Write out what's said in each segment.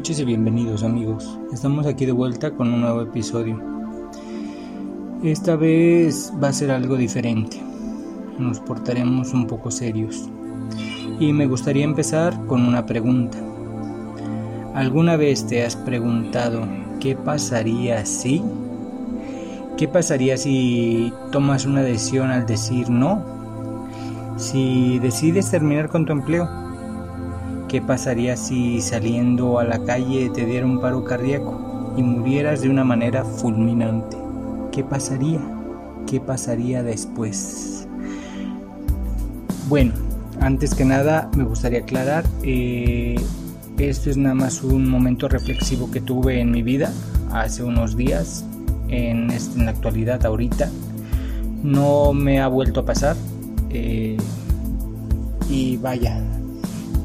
Noches y bienvenidos amigos. Estamos aquí de vuelta con un nuevo episodio. Esta vez va a ser algo diferente. Nos portaremos un poco serios. Y me gustaría empezar con una pregunta. ¿Alguna vez te has preguntado qué pasaría si? ¿Qué pasaría si tomas una decisión al decir no? Si decides terminar con tu empleo ¿Qué pasaría si saliendo a la calle te diera un paro cardíaco y murieras de una manera fulminante? ¿Qué pasaría? ¿Qué pasaría después? Bueno, antes que nada me gustaría aclarar, eh, esto es nada más un momento reflexivo que tuve en mi vida hace unos días, en, en la actualidad ahorita. No me ha vuelto a pasar. Eh, y vaya,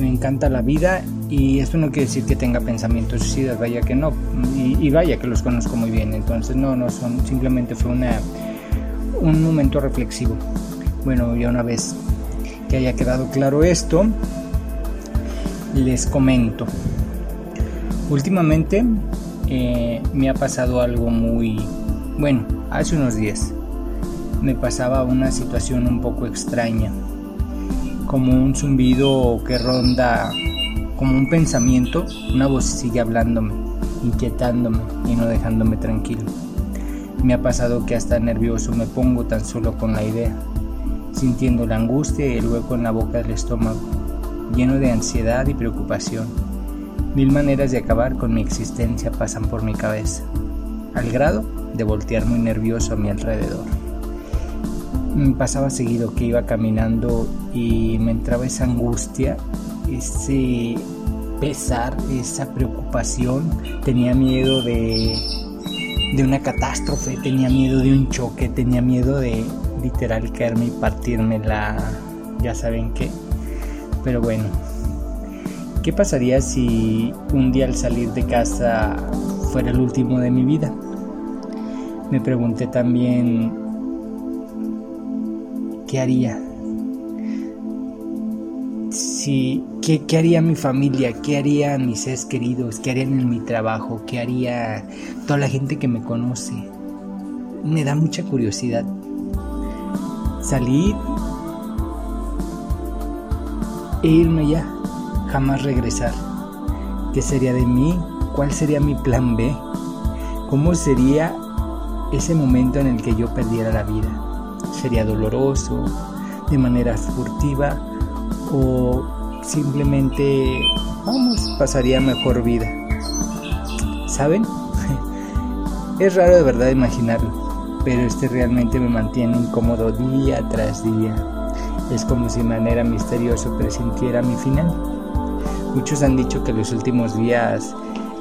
me encanta la vida y esto no quiere decir que tenga pensamientos suicidas, vaya que no, y, vaya que los conozco muy bien, entonces no, no son, simplemente fue una, un momento reflexivo. Bueno, ya una vez que haya quedado claro esto, les comento. Últimamente eh, me ha pasado algo muy, bueno, hace unos días me pasaba una situación un poco extraña como un zumbido que ronda, como un pensamiento, una voz sigue hablándome, inquietándome y no dejándome tranquilo. Me ha pasado que hasta nervioso me pongo tan solo con la idea, sintiendo la angustia y el hueco en la boca del estómago, lleno de ansiedad y preocupación. Mil maneras de acabar con mi existencia pasan por mi cabeza, al grado de voltear muy nervioso a mi alrededor. Me pasaba seguido que iba caminando y me entraba esa angustia, ese pesar, esa preocupación. Tenía miedo de, de una catástrofe, tenía miedo de un choque, tenía miedo de literal caerme y partirme la... ya saben qué. Pero bueno, ¿qué pasaría si un día al salir de casa fuera el último de mi vida? Me pregunté también ¿qué haría? Si, ¿qué, ¿qué, haría mi familia? ¿Qué harían mis seres queridos? ¿Qué harían en mi trabajo? ¿Qué haría toda la gente que me conoce? Me da mucha curiosidad. Salir e irme ya, jamás regresar. ¿Qué sería de mí? ¿Cuál sería mi plan B? ¿Cómo sería ese momento en el que yo perdiera la vida? Sería doloroso, de manera furtiva o simplemente, vamos, pasaría mejor vida. ¿Saben? es raro de verdad imaginarlo, pero este realmente me mantiene incómodo día tras día. Es como si de manera misteriosa presintiera mi final. Muchos han dicho que los últimos días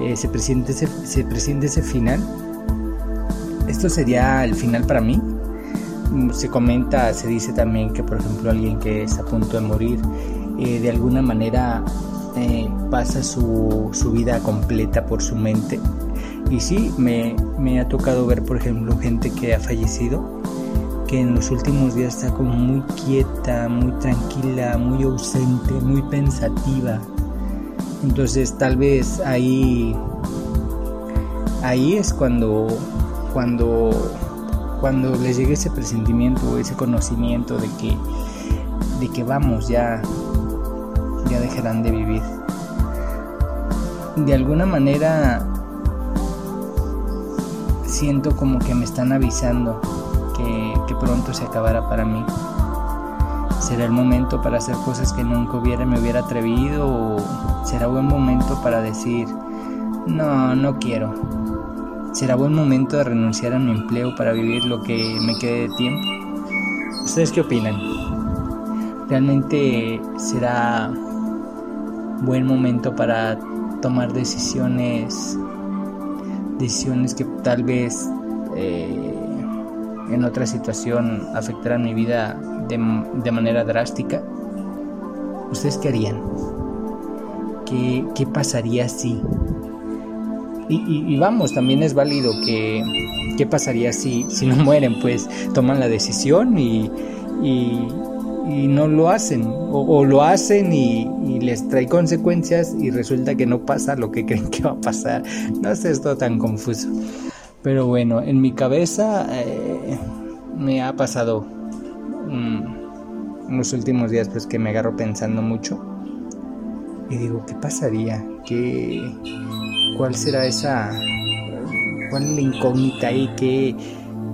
eh, se, presiente ese, se presiente ese final. ¿Esto sería el final para mí? Se comenta, se dice también que por ejemplo alguien que está a punto de morir, eh, de alguna manera eh, pasa su, su, vida completa por su mente. Y sí, me, me, ha tocado ver por ejemplo gente que ha fallecido, que en los últimos días está como muy quieta, muy tranquila, muy ausente, muy pensativa. Entonces tal vez ahí, ahí es cuando, cuando cuando les llegue ese presentimiento, ese conocimiento de que, de que vamos, ya, ya dejarán de vivir. De alguna manera siento como que me están avisando que, que pronto se acabará para mí. ¿Será el momento para hacer cosas que nunca hubiera, me hubiera atrevido? ¿O será buen momento para decir, no, no quiero, ¿Será buen momento de renunciar a mi empleo para vivir lo que me quede de tiempo? ¿Ustedes qué opinan? ¿Realmente será buen momento para tomar decisiones decisiones que tal vez eh, en otra situación afectarán mi vida de, de manera drástica? ¿Ustedes qué harían? ¿Qué, qué pasaría si y, vamos, también es válido que qué pasaría si, si no mueren, pues toman la decisión y, y no lo hacen o, lo hacen y, les trae consecuencias y resulta que no pasa lo que creen que va a pasar. No sé, es todo tan confuso. Pero bueno, en mi cabeza eh, me ha pasado en los últimos días pues que me agarro pensando mucho y digo, ¿qué pasaría? ¿Qué, ¿Cuál será esa... cuál es la incógnita ahí? ¿Qué,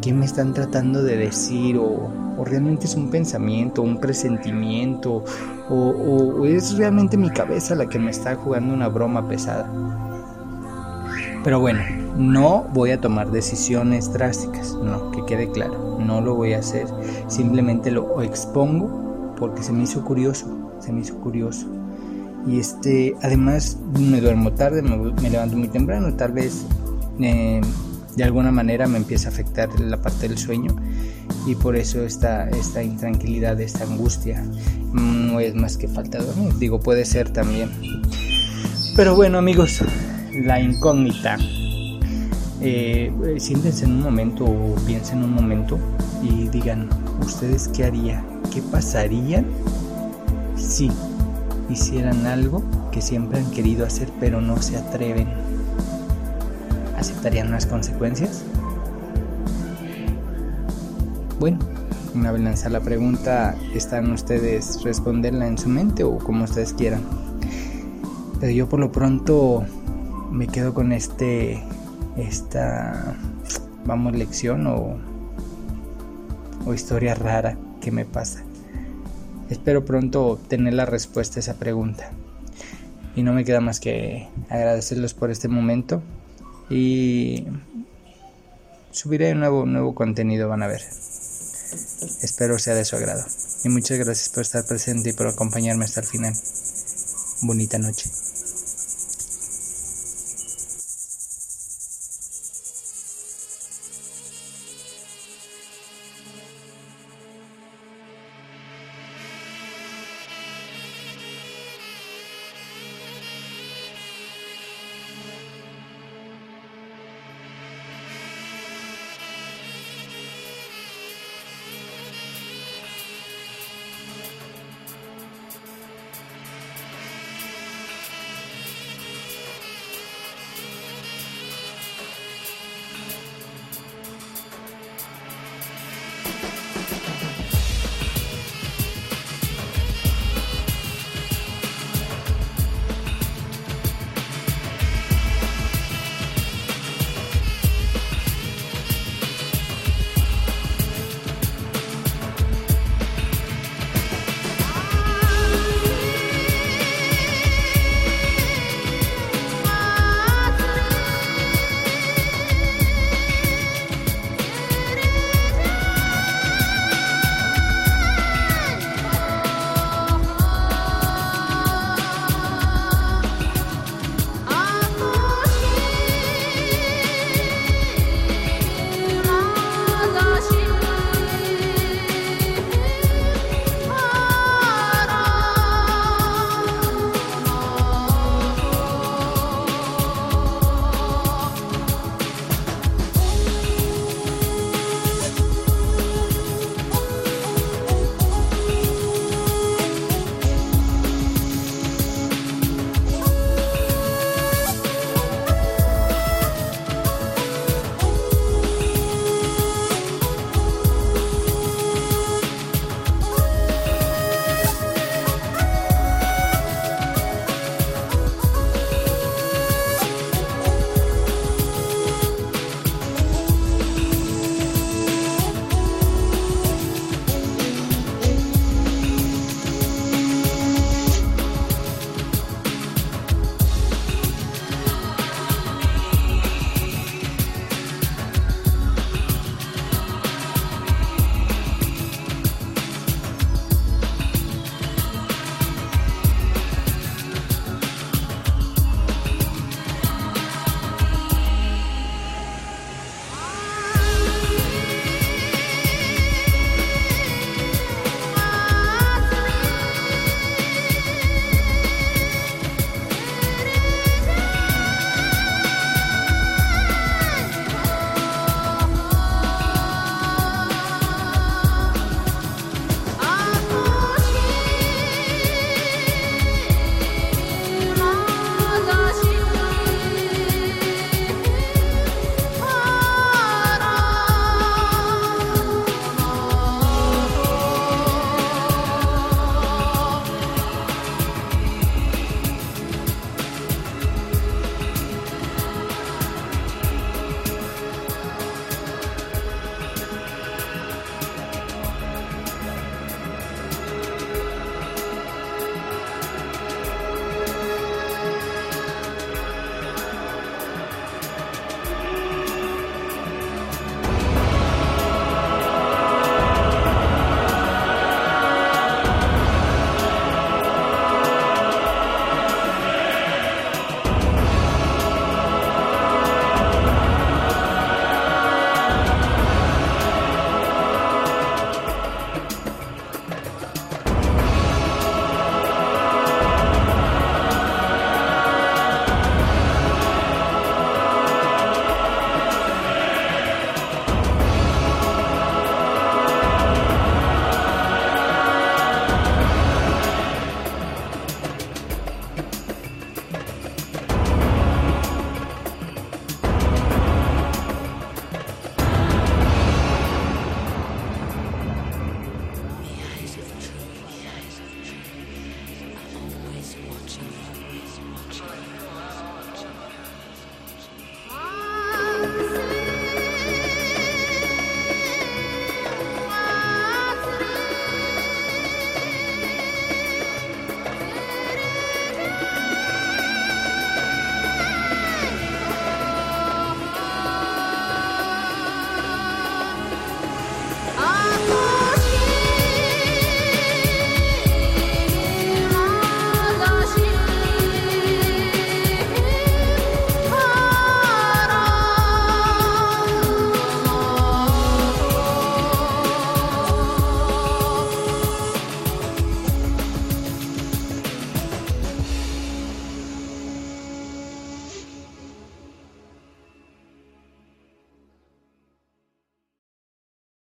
qué me están tratando de decir? ¿O, o realmente es un pensamiento, un presentimiento? O, o es realmente mi cabeza la que me está jugando una broma pesada? Pero bueno, no voy a tomar decisiones drásticas, no, que quede claro, no lo voy a hacer, simplemente lo expongo porque se me hizo curioso, se me hizo curioso. Y este, además me duermo tarde, me, levanto muy temprano, tal vez eh, de alguna manera me empieza a afectar la parte del sueño y por eso esta, esta intranquilidad, esta angustia no es más que falta de dormir, digo, puede ser también. Pero bueno amigos, la incógnita. Eh, siéntense en un momento o piensen un momento y digan, ¿ustedes qué harían? ¿Qué pasaría si hicieran algo que siempre han querido hacer pero no se atreven? ¿Aceptarían las consecuencias? Bueno, una vez lanzada la pregunta, ¿están ustedes responderla en su mente o como ustedes quieran? Pero yo por lo pronto me quedo con este, esta, vamos, lección o, o historia rara que me pasa. Espero pronto tener la respuesta a esa pregunta. Y no me queda más que agradecerlos por este momento. Y subiré nuevo, nuevo contenido, van a ver. Espero sea de su agrado. Y muchas gracias por estar presente y por acompañarme hasta el final. Bonita noche.